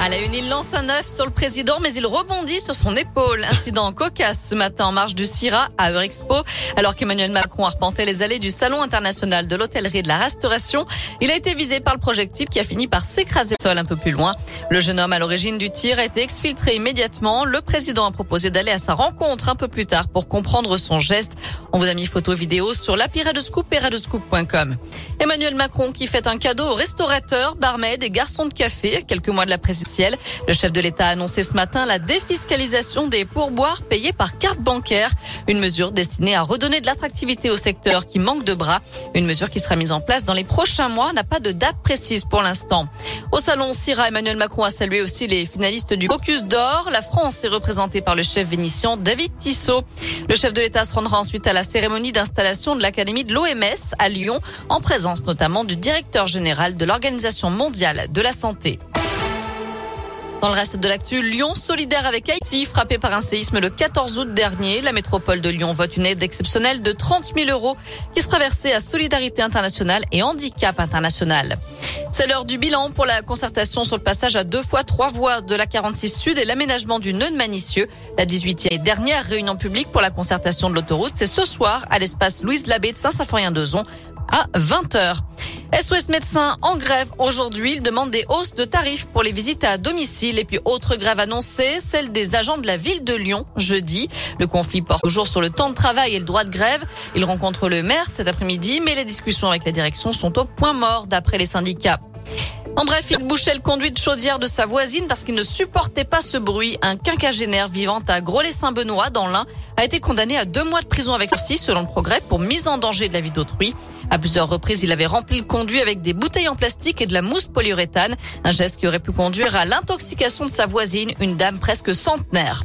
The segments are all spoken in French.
À la une, il lance un œuf sur le président, mais il rebondit sur son épaule. Incident cocasse ce matin en marge du CIRA à Eurexpo. Alors qu'Emmanuel Macron arpentait les allées du Salon international de l'hôtellerie et de la restauration, il a été visé par le projectile qui a fini par s'écraser au sol un peu plus loin. Le jeune homme à l'origine du tir a été exfiltré immédiatement. Le président a proposé d'aller à sa rencontre un peu plus tard pour comprendre son geste. On vous a mis photo vidéo sur l'appli et radescoop.com. Emmanuel Macron qui fait un cadeau aux restaurateurs, barmaids et garçons de café quelques mois de la présidence le chef de l'État a annoncé ce matin la défiscalisation des pourboires payés par carte bancaire, une mesure destinée à redonner de l'attractivité au secteur qui manque de bras, une mesure qui sera mise en place dans les prochains mois, n'a pas de date précise pour l'instant. Au salon Syrah, Emmanuel Macron a salué aussi les finalistes du Caucus d'Or. La France est représentée par le chef vénitien David Tissot. Le chef de l'État se rendra ensuite à la cérémonie d'installation de l'Académie de l'OMS à Lyon, en présence notamment du directeur général de l'Organisation mondiale de la santé. Dans le reste de l'actu, Lyon solidaire avec Haïti, frappé par un séisme le 14 août dernier. La métropole de Lyon vote une aide exceptionnelle de 30 000 euros qui sera versée à Solidarité Internationale et Handicap International. C'est l'heure du bilan pour la concertation sur le passage à deux fois trois voies de la 46 Sud et l'aménagement du nœud de Manicieux. La 18e et dernière réunion publique pour la concertation de l'autoroute, c'est ce soir à l'espace Louise Labbé de Saint-Symphorien-d'Ozon à 20h. SOS Médecins en grève aujourd'hui. Ils demandent des hausses de tarifs pour les visites à domicile. Et puis autre grève annoncée, celle des agents de la ville de Lyon jeudi. Le conflit porte toujours sur le temps de travail et le droit de grève. Ils rencontrent le maire cet après-midi, mais les discussions avec la direction sont au point mort d'après les syndicats. En bref, il bouchait le conduit de chaudière de sa voisine parce qu'il ne supportait pas ce bruit. Un quinquagénaire vivant à Gros-les-Saint-Benoît, dans l'Ain, a été condamné à deux mois de prison avec sursis, selon le progrès, pour mise en danger de la vie d'autrui. À plusieurs reprises, il avait rempli le conduit avec des bouteilles en plastique et de la mousse polyuréthane, un geste qui aurait pu conduire à l'intoxication de sa voisine, une dame presque centenaire.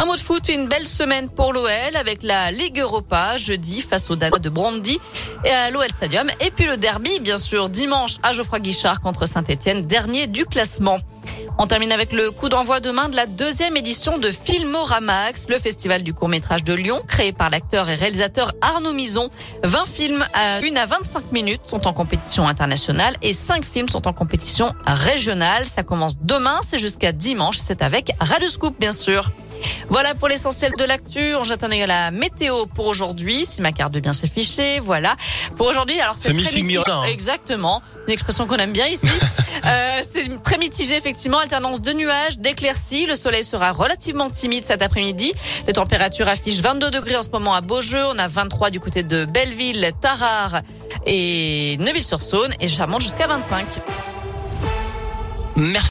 Un mot de foot, une belle semaine pour l'OL avec la Ligue Europa jeudi face au Danois de Brandy et à l'OL Stadium. Et puis le derby, bien sûr, dimanche à Geoffroy Guichard contre Saint-Etienne, dernier du classement. On termine avec le coup d'envoi demain de la deuxième édition de Filmoramax, le festival du court-métrage de Lyon, créé par l'acteur et réalisateur Arnaud Mison. 20 films à 1 à 25 minutes sont en compétition internationale et 5 films sont en compétition régionale. Ça commence demain, c'est jusqu'à dimanche, c'est avec Radio Scoop, bien sûr. Voilà pour l'essentiel de l'actu. On jette un œil à la météo pour aujourd'hui. Si ma carte de bien s'afficher, voilà. Pour aujourd'hui, alors c'est très mitigé. Hein. Exactement. Une expression qu'on aime bien ici. euh, c'est très mitigé, effectivement. Alternance de nuages, d'éclaircies. Le soleil sera relativement timide cet après-midi. Les températures affichent 22 degrés en ce moment à Beaujeu. On a 23 du côté de Belleville, Tarare et Neuville-sur-Saône. Et ça monte jusqu'à 25. Merci.